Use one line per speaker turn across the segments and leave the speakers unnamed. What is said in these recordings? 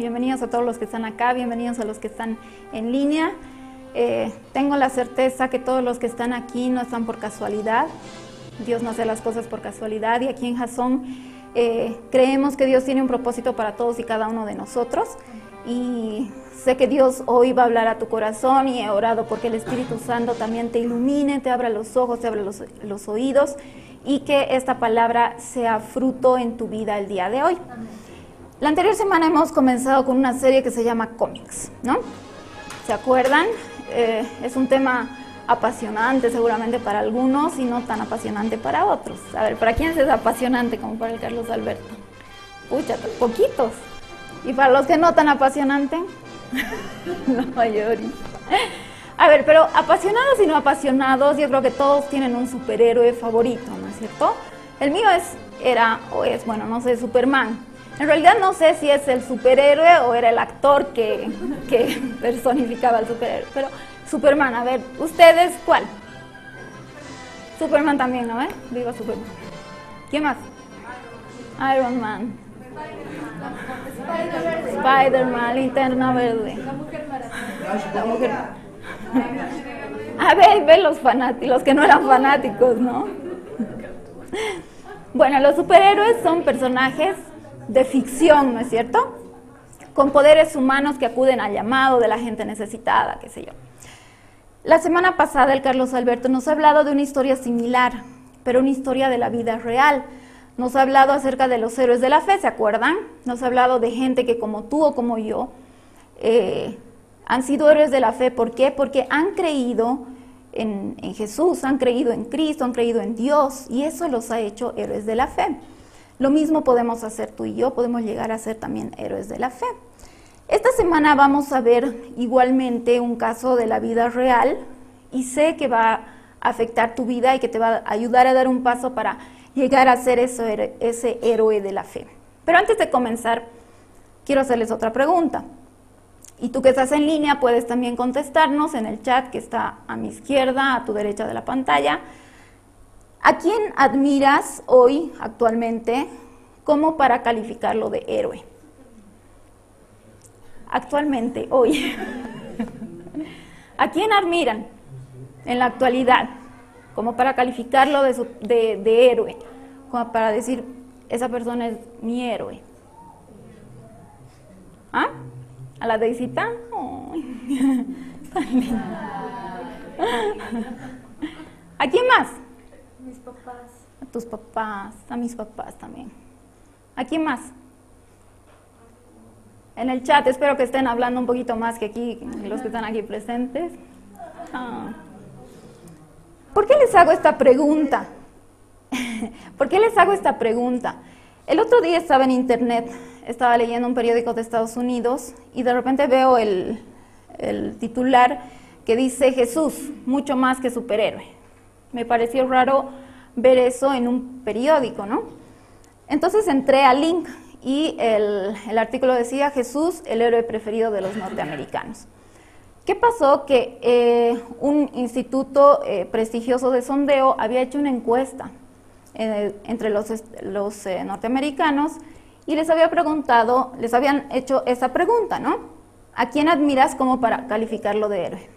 Bienvenidos, a todos los que están acá, bienvenidos a los que están en línea. Eh, tengo la certeza que todos los que están aquí no están por casualidad. Dios no hace las cosas por casualidad y aquí en Jason eh, creemos que Dios tiene un propósito para todos y cada uno de nosotros. Y sé que Dios hoy va a hablar a tu corazón y he orado porque el Espíritu Santo también te ilumine, te abra los ojos, te abra los, los oídos y que esta palabra sea fruto en tu vida el día de hoy. La anterior semana hemos comenzado con una serie que se llama cómics, ¿no? ¿Se acuerdan? Eh, es un tema apasionante seguramente para algunos y no tan apasionante para otros. A ver, ¿para quién es apasionante como para el Carlos Alberto? Pucha, poquitos. ¿Y para los que no tan apasionante? La mayoría. A ver, pero apasionados y no apasionados, yo creo que todos tienen un superhéroe favorito, ¿no es cierto? El mío es, era o es, bueno, no sé, Superman. En realidad no sé si es el superhéroe o era el actor que, que personificaba al superhéroe, pero Superman, a ver, ¿ustedes cuál? Superman también, ¿no? Eh? Superman. ¿Quién más? Iron Man. Spider-Man, Linterna Verde. La mujer A ver, ve los fanáticos, los que no eran fanáticos, ¿no? Bueno, los superhéroes son personajes de ficción, ¿no es cierto? Con poderes humanos que acuden al llamado de la gente necesitada, qué sé yo. La semana pasada el Carlos Alberto nos ha hablado de una historia similar, pero una historia de la vida real. Nos ha hablado acerca de los héroes de la fe, ¿se acuerdan? Nos ha hablado de gente que como tú o como yo eh, han sido héroes de la fe. ¿Por qué? Porque han creído en, en Jesús, han creído en Cristo, han creído en Dios y eso los ha hecho héroes de la fe. Lo mismo podemos hacer tú y yo, podemos llegar a ser también héroes de la fe. Esta semana vamos a ver igualmente un caso de la vida real y sé que va a afectar tu vida y que te va a ayudar a dar un paso para llegar a ser ese, ese héroe de la fe. Pero antes de comenzar, quiero hacerles otra pregunta. Y tú que estás en línea puedes también contestarnos en el chat que está a mi izquierda, a tu derecha de la pantalla. ¿A quién admiras hoy, actualmente, como para calificarlo de héroe? Actualmente, hoy. ¿A quién admiran en la actualidad? Como para calificarlo de, héroe, como para decir, esa persona es mi héroe. ¿Ah? ¿A la Deisita? Linda. ¿A quién más?
Papás.
A tus papás, a mis papás también. ¿A quién más? En el chat, espero que estén hablando un poquito más que aquí, los que están aquí presentes. Ah. ¿Por qué les hago esta pregunta? ¿Por qué les hago esta pregunta? El otro día estaba en internet, estaba leyendo un periódico de Estados Unidos y de repente veo el, el titular que dice Jesús, mucho más que superhéroe. Me pareció raro ver eso en un periódico, ¿no? Entonces entré al link y el, el artículo decía Jesús, el héroe preferido de los norteamericanos. ¿Qué pasó? Que eh, un instituto eh, prestigioso de sondeo había hecho una encuesta eh, entre los, los, norteamericanos y les había preguntado, les habían hecho esa pregunta, ¿no? ¿A quién admiras como para calificarlo de héroe?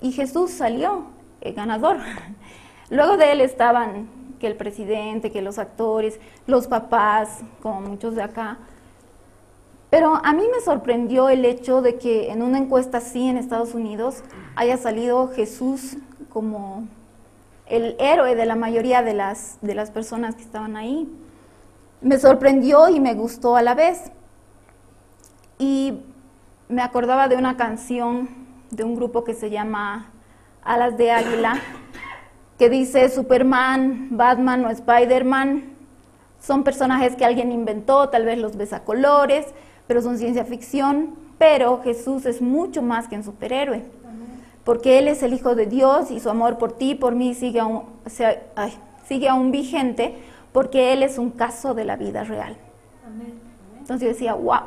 Y Jesús salió ganador. Luego de él estaban que el presidente, que los actores, los papás, como muchos de acá, pero a mí me sorprendió el hecho de que en una encuesta así en Estados Unidos haya salido Jesús como el héroe de la mayoría de las, de las personas que estaban ahí. Me sorprendió y me gustó a la vez. Y me acordaba de una canción de un grupo que se llama alas de águila, que dice Superman, Batman o Spider-Man. Son personajes que alguien inventó, tal vez los ves a colores, pero son ciencia ficción. Pero Jesús es mucho más que un superhéroe, porque Él es el Hijo de Dios y su amor por ti, por mí, sigue aún, sigue aún vigente, porque Él es un caso de la vida real. Entonces yo decía, wow,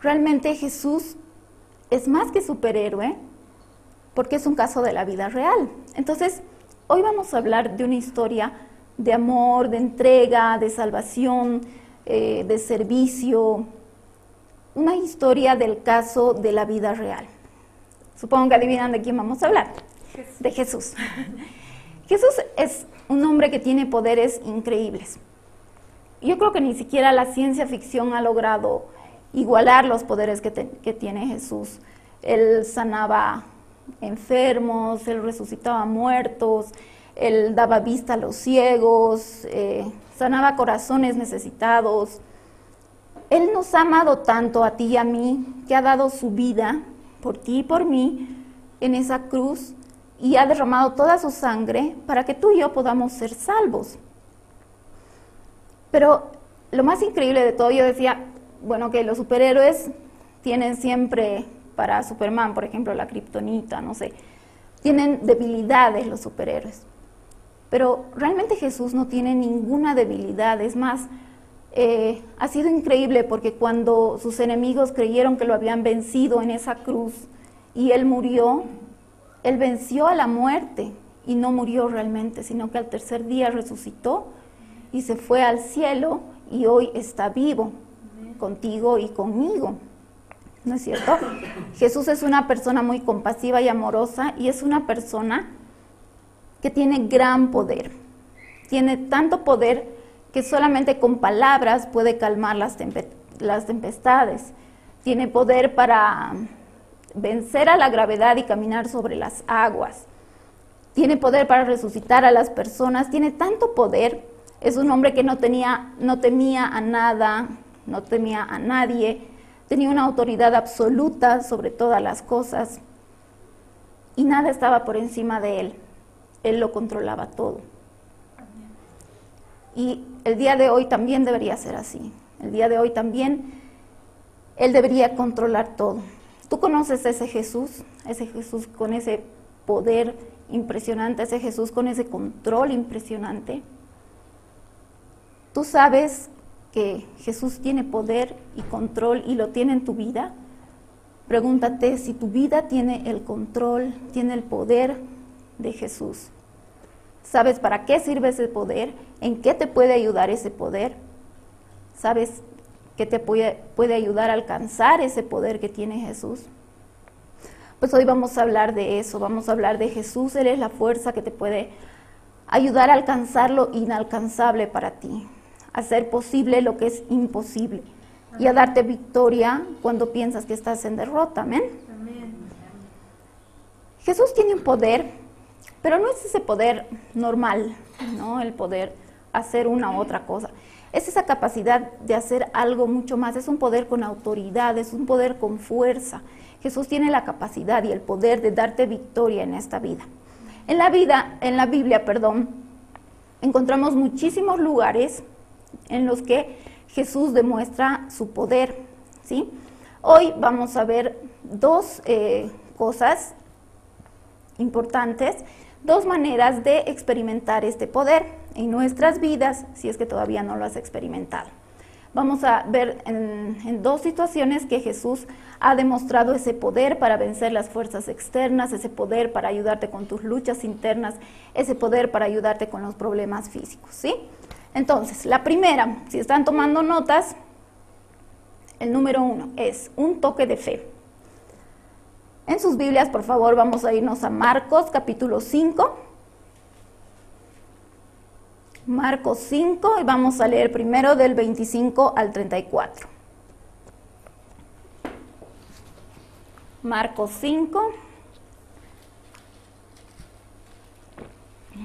realmente Jesús es más que superhéroe, porque es un caso de la vida real. Entonces, hoy vamos a hablar de una historia de amor, de entrega, de salvación, eh, de servicio, una historia del caso de la vida real. Supongo que adivinan de quién vamos a hablar. De Jesús. Jesús es un hombre que tiene poderes increíbles. Yo creo que ni siquiera la ciencia ficción ha logrado igualar los poderes que, te- que tiene Jesús. Él sanaba enfermos, él resucitaba muertos, él daba vista a los ciegos, eh, sanaba corazones necesitados. Él nos ha amado tanto a ti y a mí que ha dado su vida por ti y por mí en esa cruz y ha derramado toda su sangre para que tú y yo podamos ser salvos. Pero lo más increíble de todo, yo decía, bueno, que los superhéroes tienen siempre para Superman, por ejemplo, la kriptonita, no sé, tienen debilidades los superhéroes. Pero realmente Jesús no tiene ninguna debilidad, es más, eh, ha sido increíble porque cuando sus enemigos creyeron que lo habían vencido en esa cruz y él murió, él venció a la muerte y no murió realmente, sino que al tercer día resucitó y se fue al cielo y hoy está vivo contigo y conmigo. ¿No es cierto? Jesús es una persona muy compasiva y amorosa y es una persona que tiene gran poder. Tiene tanto poder que solamente con palabras puede calmar las, tempe- las tempestades. Tiene poder para vencer a la gravedad y caminar sobre las aguas. Tiene poder para resucitar a las personas. Tiene tanto poder. Es un hombre que no tenía, no temía a nada, no temía a nadie. Tenía una autoridad absoluta sobre todas las cosas. Y nada estaba por encima de él. Él lo controlaba todo. Y el día de hoy también debería ser así. El día de hoy también Él debería controlar todo. Tú conoces ese Jesús, ese Jesús con ese poder impresionante, ese Jesús con ese control impresionante. Tú sabes que Jesús tiene poder y control y lo tiene en tu vida. Pregúntate si tu vida tiene el control, tiene el poder de Jesús. ¿Sabes para qué sirve ese poder? ¿En qué te puede ayudar ese poder? ¿Sabes qué te puede, puede ayudar a alcanzar ese poder que tiene Jesús? Pues hoy vamos a hablar de eso, vamos a hablar de Jesús, Él es la fuerza que te puede ayudar a alcanzar lo inalcanzable para ti, hacer posible lo que es imposible y a darte victoria cuando piensas que estás en derrota, amén. Jesús tiene un poder, pero no es ese poder normal, ¿no? El poder hacer una u otra cosa. Es esa capacidad de hacer algo mucho más, es un poder con autoridad, es un poder con fuerza. Jesús tiene la capacidad y el poder de darte victoria en esta vida. En la vida, en la Biblia, perdón, encontramos muchísimos lugares en los que Jesús demuestra su poder, ¿sí? Hoy vamos a ver dos eh, cosas importantes, dos maneras de experimentar este poder en nuestras vidas, si es que todavía no lo has experimentado. Vamos a ver en, en, dos situaciones que Jesús ha demostrado ese poder para vencer las fuerzas externas, ese poder para ayudarte con tus luchas internas, ese poder para ayudarte con los problemas físicos, ¿sí? Entonces, la primera, si están tomando notas, el número uno es un toque de fe. En sus Biblias, por favor, vamos a irnos a Marcos capítulo 5. Marcos 5 y vamos a leer primero del 25 al 34. Marcos 5,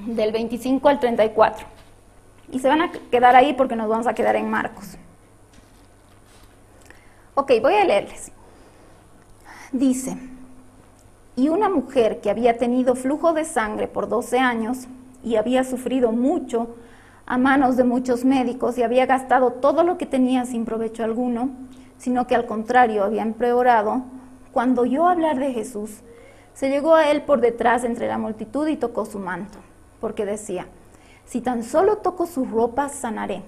del 25 al 34. Y se van a quedar ahí porque nos vamos a quedar en Marcos. Ok, voy a leerles. Dice, Y una mujer que había tenido flujo de sangre por 12 años y había sufrido mucho a manos de muchos médicos y había gastado todo lo que tenía sin provecho alguno, sino que al contrario había empeorado, cuando oyó hablar de Jesús, se llegó a él por detrás entre la multitud y tocó su manto, porque decía, si tan solo toco su ropa, sanaré.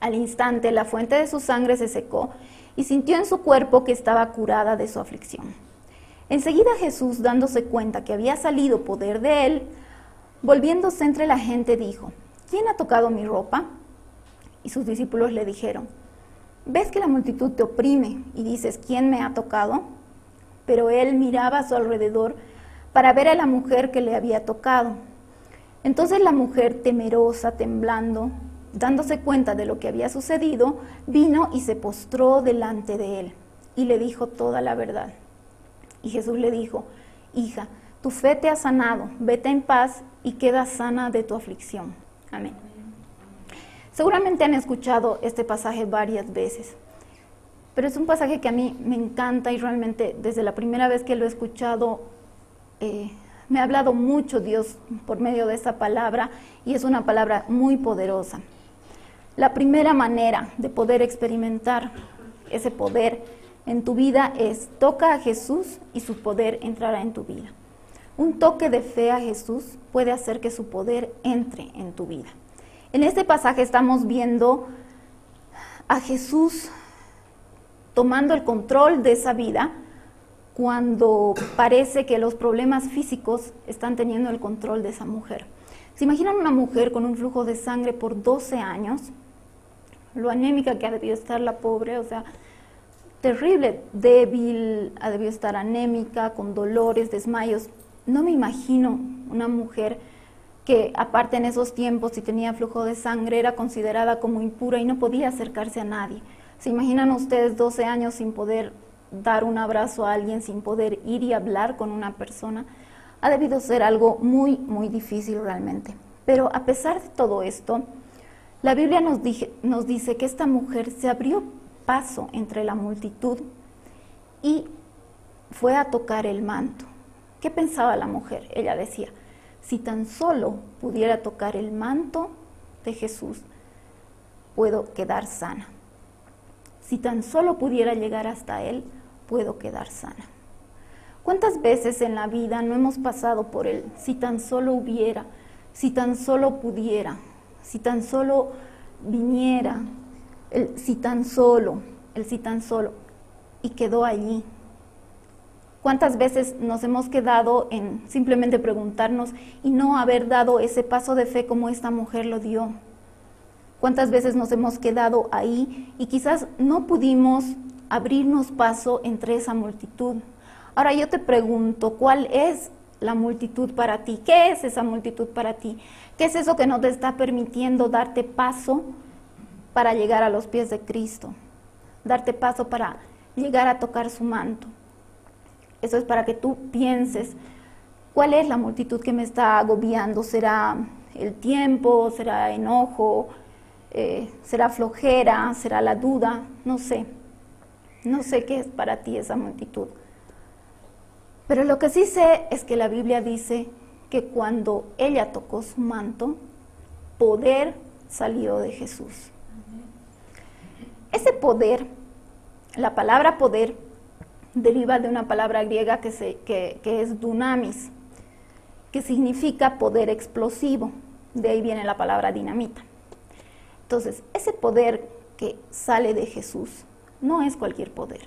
Al instante la fuente de su sangre se secó y sintió en su cuerpo que estaba curada de su aflicción. Enseguida Jesús, dándose cuenta que había salido poder de él, volviéndose entre la gente, dijo, ¿quién ha tocado mi ropa? Y sus discípulos le dijeron, ¿ves que la multitud te oprime y dices, ¿quién me ha tocado? Pero él miraba a su alrededor para ver a la mujer que le había tocado. Entonces la mujer, temerosa, temblando, dándose cuenta de lo que había sucedido, vino y se postró delante de él y le dijo toda la verdad. Y Jesús le dijo, hija, tu fe te ha sanado, vete en paz y queda sana de tu aflicción. Amén. Seguramente han escuchado este pasaje varias veces, pero es un pasaje que a mí me encanta y realmente desde la primera vez que lo he escuchado eh, me ha hablado mucho Dios por medio de esa palabra y es una palabra muy poderosa. La primera manera de poder experimentar ese poder en tu vida es toca a Jesús y su poder entrará en tu vida. Un toque de fe a Jesús puede hacer que su poder entre en tu vida. En este pasaje estamos viendo a Jesús tomando el control de esa vida cuando parece que los problemas físicos están teniendo el control de esa mujer. ¿Se imaginan una mujer con un flujo de sangre por 12 años? Lo anémica que ha debido estar la pobre, o sea, terrible, débil, ha debido estar anémica, con dolores, desmayos. No me imagino una mujer que aparte en esos tiempos si tenía flujo de sangre era considerada como impura y no podía acercarse a nadie. ¿Se imaginan ustedes 12 años sin poder dar un abrazo a alguien, sin poder ir y hablar con una persona? Ha debido ser algo muy, muy difícil realmente. Pero a pesar de todo esto, la Biblia nos, nos dice que esta mujer se abrió paso entre la multitud y fue a tocar el manto. ¿Qué pensaba la mujer? Ella decía, si tan solo pudiera tocar el manto de Jesús, puedo quedar sana. Si tan solo pudiera llegar hasta Él, puedo quedar sana. ¿Cuántas veces en la vida no hemos pasado por Él? Si tan solo hubiera, si tan solo pudiera, si tan solo viniera, el si tan solo, el si tan solo, y quedó allí. ¿Cuántas veces nos hemos quedado en simplemente preguntarnos y no haber dado ese paso de fe como esta mujer lo dio? ¿Cuántas veces nos hemos quedado ahí y quizás no pudimos abrirnos paso entre esa multitud? Ahora yo te pregunto, ¿cuál es la multitud para ti? ¿Qué es esa multitud para ti? ¿Qué es eso que no te está permitiendo darte paso para llegar a los pies de Cristo, darte paso para llegar a tocar su manto. Eso es para que tú pienses, ¿cuál es la multitud que me está agobiando? ¿Será el tiempo? ¿Será enojo? Eh, ¿Será flojera? ¿Será la duda? No sé. No sé qué es para ti esa multitud. Pero lo que sí sé es que la Biblia dice que cuando ella tocó su manto, poder salió de Jesús. Ese poder, la palabra poder, deriva de una palabra griega que, es dunamis, que significa poder explosivo. De ahí viene la palabra dinamita. Entonces, ese poder que sale de Jesús no es cualquier poder,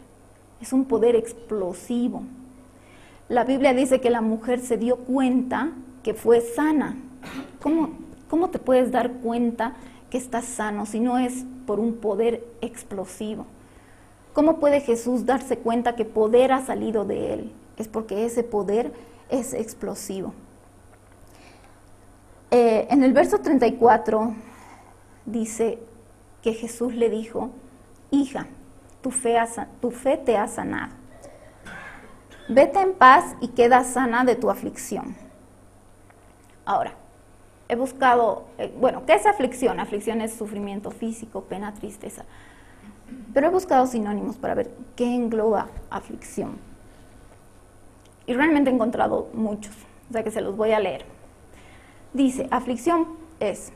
es un poder explosivo. La Biblia dice que la mujer se dio cuenta que fue sana. ¿Cómo, cómo te puedes dar cuenta que estás sano si no es por un poder explosivo. ¿Cómo puede Jesús darse cuenta que poder ha salido de él? Es porque ese poder es explosivo. Eh, en el verso 34 dice que Jesús le dijo, hija, tu fe, te ha sanado. Vete en paz y queda sana de tu aflicción. Ahora, he buscado, eh, bueno, ¿qué es aflicción? Aflicción es sufrimiento físico, pena, tristeza. Pero he buscado sinónimos para ver qué engloba aflicción. Y realmente he encontrado muchos, o sea que se los voy a leer. Dice, aflicción es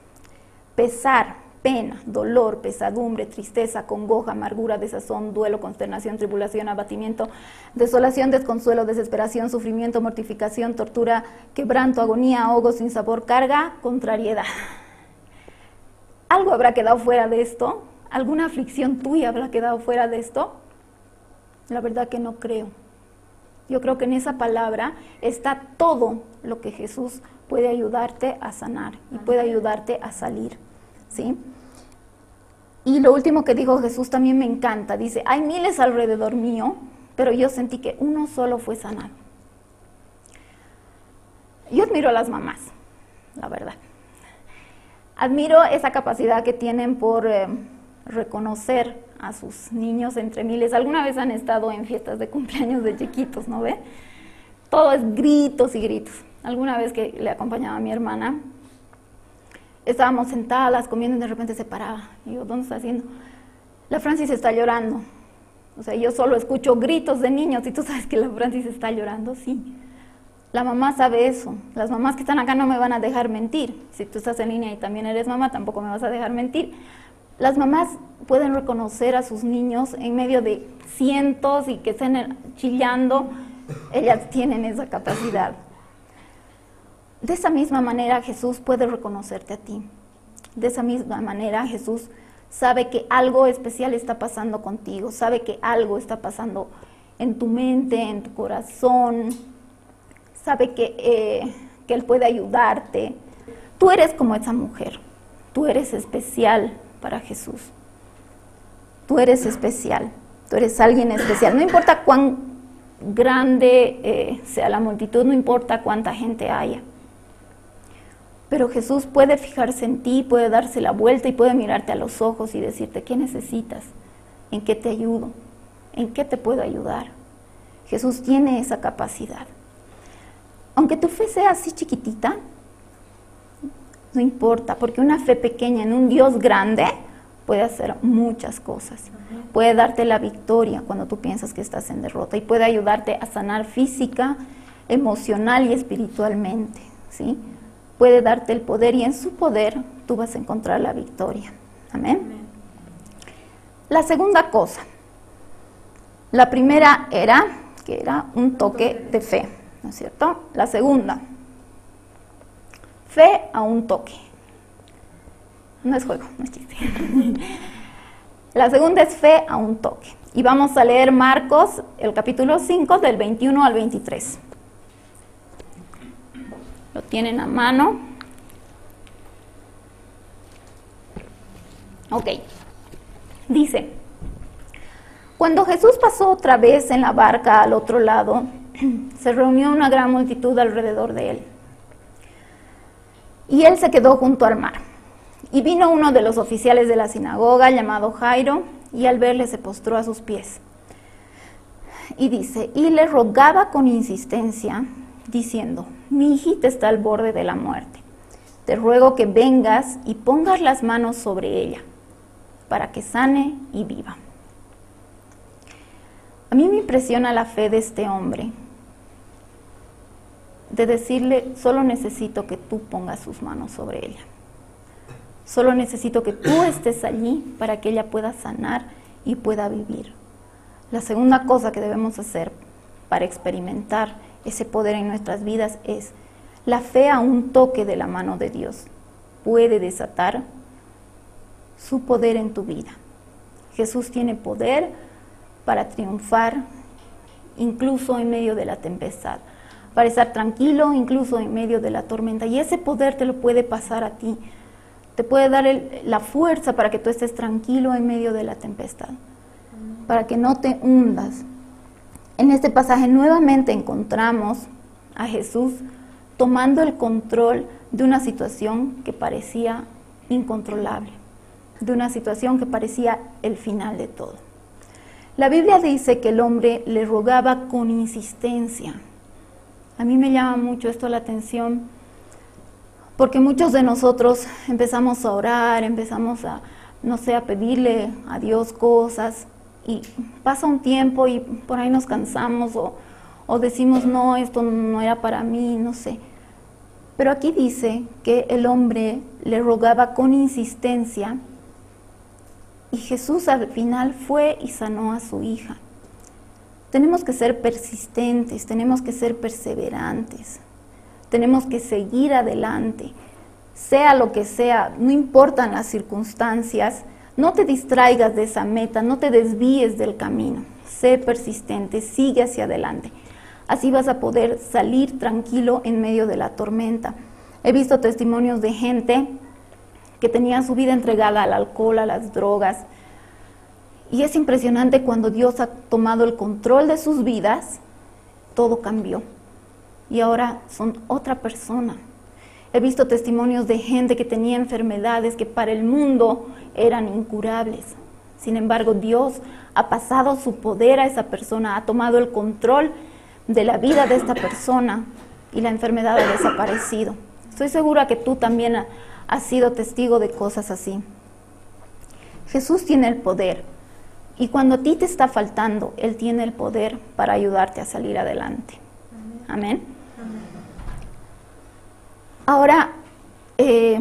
pesar, pena, dolor, pesadumbre, tristeza, congoja, amargura, desazón, duelo, consternación, tribulación, abatimiento, desolación, desconsuelo, desesperación, sufrimiento, mortificación, tortura, quebranto, agonía, ahogo, sin sabor, carga, contrariedad. ¿Algo habrá quedado fuera de esto? ¿Alguna aflicción tuya habrá quedado fuera de esto? La verdad que no creo. Yo creo que en esa palabra está todo lo que Jesús puede ayudarte a sanar y puede ayudarte a salir, ¿sí? Y lo último que dijo Jesús también me encanta. Dice, hay miles alrededor mío, pero yo sentí que uno solo fue sanado. Yo admiro a las mamás, la verdad. Admiro esa capacidad que tienen por eh, reconocer a sus niños entre miles. Alguna vez han estado en fiestas de cumpleaños de chiquitos, ¿no ve? Todo es gritos y gritos. Alguna vez que le acompañaba a mi hermana, estábamos sentadas comiendo y de repente se paraba. Y yo, ¿dónde está haciendo? La Francis está llorando. O sea, yo solo escucho gritos de niños y tú sabes que la Francis está llorando, sí. La mamá sabe eso. Las mamás que están acá no me van a dejar mentir. Si tú estás en línea y también eres mamá, tampoco me vas a dejar mentir. Las mamás pueden reconocer a sus niños en medio de cientos y que estén chillando. Ellas tienen esa capacidad. De esa misma manera Jesús puede reconocerte a ti. De esa misma manera Jesús sabe que algo especial está pasando contigo, sabe que algo está pasando en tu mente, en tu corazón, sabe que, eh, que Él puede ayudarte. Tú eres como esa mujer, tú eres especial para Jesús. Tú eres especial, tú eres alguien especial. No importa cuán grande eh, sea la multitud, no importa cuánta gente haya. Pero Jesús puede fijarse en ti, puede darse la vuelta y puede mirarte a los ojos y decirte, ¿qué necesitas? ¿En qué te ayudo? ¿En qué te puedo ayudar? Jesús tiene esa capacidad. Aunque tu fe sea así chiquitita, no importa, porque una fe pequeña en un Dios grande puede hacer muchas cosas. Puede darte la victoria cuando tú piensas que estás en derrota y puede ayudarte a sanar física, emocional y espiritualmente, ¿sí? Puede darte el poder y en su poder tú vas a encontrar la victoria. Amén. La segunda cosa. La primera era que era un toque de fe, ¿no es cierto? La segunda. Fe a un toque. No es juego, no es chiste. La segunda es fe a un toque. Y vamos a leer Marcos, el capítulo 5, del 21 al 23 lo tienen a mano. Ok, dice, cuando Jesús pasó otra vez en la barca al otro lado, se reunió una gran multitud alrededor de él. Y él se quedó junto al mar. Y vino uno de los oficiales de la sinagoga llamado Jairo, y al verle se postró a sus pies. Y dice, y le rogaba con insistencia, diciendo, mi hijita está al borde de la muerte. Te ruego que vengas y pongas las manos sobre ella, para que sane y viva. A mí me impresiona la fe de este hombre, de decirle, solo necesito que tú pongas sus manos sobre ella. Solo necesito que tú estés allí para que ella pueda sanar y pueda vivir. La segunda cosa que debemos hacer para experimentar ese poder en nuestras vidas es la fe a un toque de la mano de Dios. Puede desatar su poder en tu vida. Jesús tiene poder para triunfar incluso en medio de la tempestad, para estar tranquilo incluso en medio de la tormenta. Y ese poder te lo puede pasar a ti. Te puede dar la fuerza para que tú estés tranquilo en medio de la tempestad, para que no te hundas, en este pasaje nuevamente encontramos a Jesús tomando el control de una situación que parecía incontrolable, de una situación que parecía el final de todo. La Biblia dice que el hombre le rogaba con insistencia. A mí me llama mucho esto la atención porque muchos de nosotros empezamos a orar, empezamos a, no sé, a pedirle a Dios cosas y pasa un tiempo y por ahí nos cansamos o, o decimos, no, esto no era para mí, no sé. Pero aquí dice que el hombre le rogaba con insistencia y Jesús al final fue y sanó a su hija. Tenemos que ser persistentes, tenemos que ser perseverantes, tenemos que seguir adelante, sea lo que sea, no importan las circunstancias, no te distraigas de esa meta, no te desvíes del camino, sé persistente, sigue hacia adelante. Así vas a poder salir tranquilo en medio de la tormenta. He visto testimonios de gente que tenía su vida entregada al alcohol, a las drogas. Y es impresionante cuando Dios ha tomado el control de sus vidas, todo cambió. Y ahora son otra persona. He visto testimonios de gente que tenía enfermedades que para el mundo eran incurables. Sin embargo, Dios ha pasado su poder a esa persona, ha tomado el control de la vida de esta persona y la enfermedad ha desaparecido. Estoy segura que tú también has sido testigo de cosas así. Jesús tiene el poder y cuando a ti te está faltando, Él tiene el poder para ayudarte a salir adelante. Amén. Ahora, eh,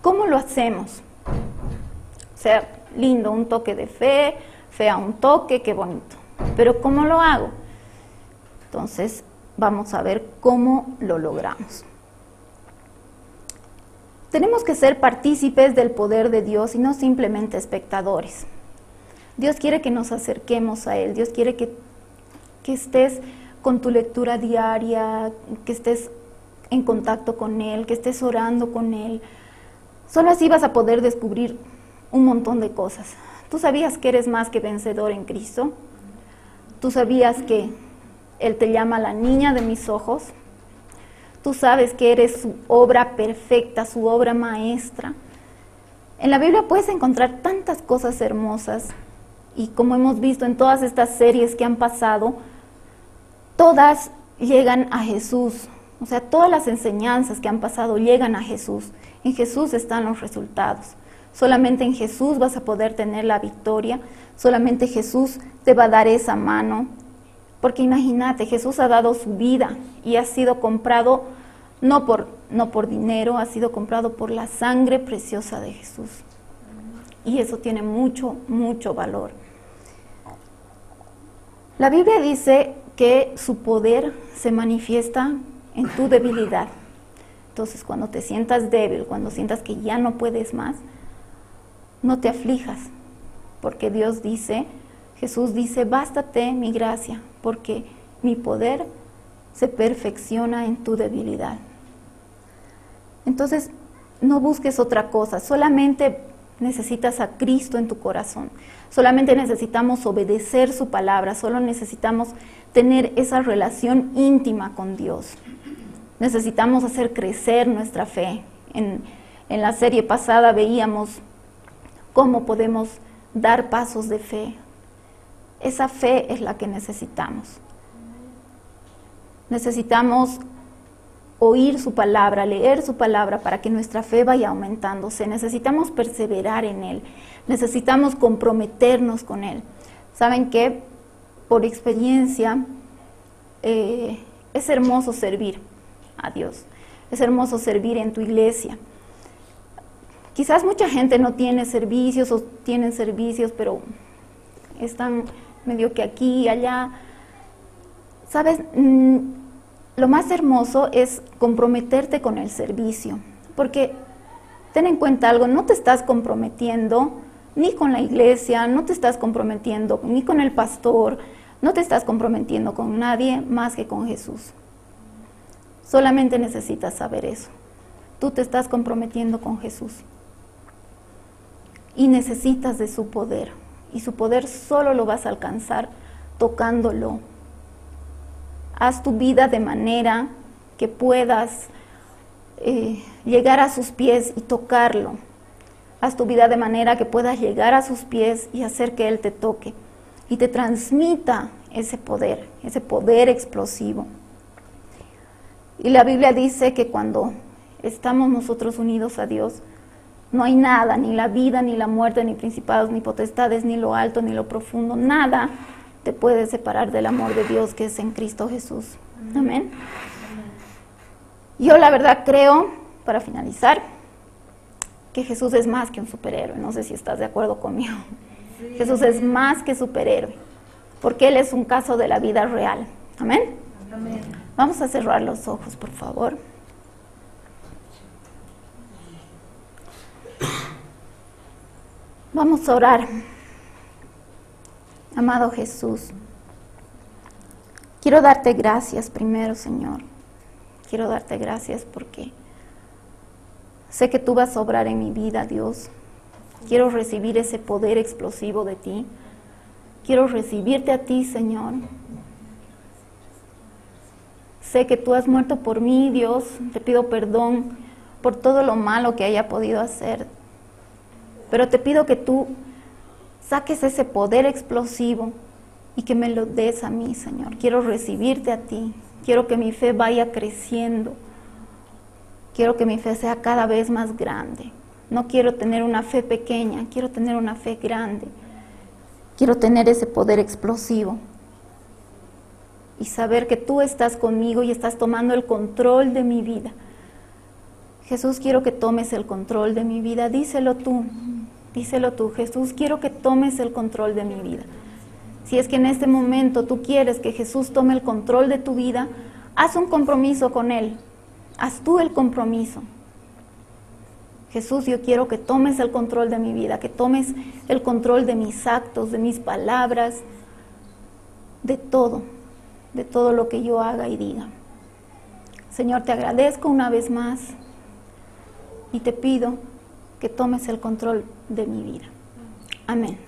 ¿cómo lo hacemos? O sea, lindo, un toque de fe, fe a un toque, qué bonito. Pero ¿cómo lo hago? Entonces, vamos a ver cómo lo logramos. Tenemos que ser partícipes del poder de Dios y no simplemente espectadores. Dios quiere que nos acerquemos a Él, Dios quiere que, que estés con tu lectura diaria, que estés en contacto con Él, que estés orando con Él. Solo así vas a poder descubrir un montón de cosas. ¿Tú sabías que eres más que vencedor en Cristo? ¿Tú sabías que Él te llama la niña de mis ojos? Tú sabes que eres su obra perfecta, su obra maestra. En la Biblia puedes encontrar tantas cosas hermosas y como hemos visto en todas estas series que han pasado, todas llegan a Jesús. O sea, todas las enseñanzas que han pasado llegan a Jesús. En Jesús están los resultados. Solamente en Jesús vas a poder tener la victoria. Solamente Jesús te va a dar esa mano. Porque imagínate, Jesús ha dado su vida y ha sido comprado no por, no por dinero, ha sido comprado por la sangre preciosa de Jesús. Y eso tiene mucho, mucho valor. La Biblia dice que su poder se manifiesta en tu debilidad. Entonces, cuando te sientas débil, cuando sientas que ya no puedes más, no te aflijas, porque Dios dice, Jesús dice, bástate mi gracia, porque mi poder se perfecciona en tu debilidad. Entonces, no busques otra cosa, solamente necesitas a Cristo en tu corazón, solamente necesitamos obedecer su palabra, solo necesitamos tener esa relación íntima con Dios. Necesitamos hacer crecer nuestra fe. En, en la serie pasada veíamos cómo podemos dar pasos de fe. Esa fe es la que necesitamos. Necesitamos oír su palabra, leer su palabra para que nuestra fe vaya aumentándose. Necesitamos perseverar en Él. Necesitamos comprometernos con Él. ¿Saben qué? Por experiencia, eh, es hermoso servir a Dios. Es hermoso servir en tu iglesia. Quizás mucha gente no tiene servicios o tienen servicios, pero están medio que aquí y allá. Sabes, mm, lo más hermoso es comprometerte con el servicio, porque ten en cuenta algo, no te estás comprometiendo ni con la iglesia, no te estás comprometiendo ni con el pastor, no te estás comprometiendo con nadie más que con Jesús. Solamente necesitas saber eso. Tú te estás comprometiendo con Jesús y necesitas de su poder. Y su poder solo lo vas a alcanzar tocándolo. Haz tu vida de manera que puedas eh, llegar a sus pies y tocarlo. Haz tu vida de manera que puedas llegar a sus pies y hacer que Él te toque y te transmita ese poder, ese poder explosivo. Y la Biblia dice que cuando estamos nosotros unidos a Dios, no hay nada, ni la vida, ni la muerte, ni principados, ni potestades, ni lo alto, ni lo profundo, nada te puede separar del amor de Dios que es en Cristo Jesús. Amén. Yo la verdad creo, para finalizar, que Jesús es más que un superhéroe. No sé si estás de acuerdo conmigo. Jesús es más que superhéroe, porque Él es un caso de la vida real. Amén. Vamos a cerrar los ojos, por favor. Vamos a orar. Amado Jesús, quiero darte gracias primero, Señor. Quiero darte gracias porque sé que tú vas a obrar en mi vida, Dios. Quiero recibir ese poder explosivo de ti. Quiero recibirte a ti, Señor. Sé que tú has muerto por mí, Dios. Te pido perdón por todo lo malo que haya podido hacer. Pero te pido que tú saques ese poder explosivo y que me lo des a mí, Señor. Quiero recibirte a ti. Quiero que mi fe vaya creciendo. Quiero que mi fe sea cada vez más grande. No quiero tener una fe pequeña, quiero tener una fe grande. Quiero tener ese poder explosivo. Y saber que tú estás conmigo y estás tomando el control de mi vida. Jesús, quiero que tomes el control de mi vida. Díselo tú, díselo tú. Jesús, quiero que tomes el control de mi vida. Si es que en este momento tú quieres que Jesús tome el control de tu vida, haz un compromiso con Él. Haz tú el compromiso. Jesús, yo quiero que tomes el control de mi vida, que tomes el control de mis actos, de mis palabras, de todo, de todo lo que yo haga y diga. Señor, te agradezco una vez más y te pido que tomes el control de mi vida. Amén.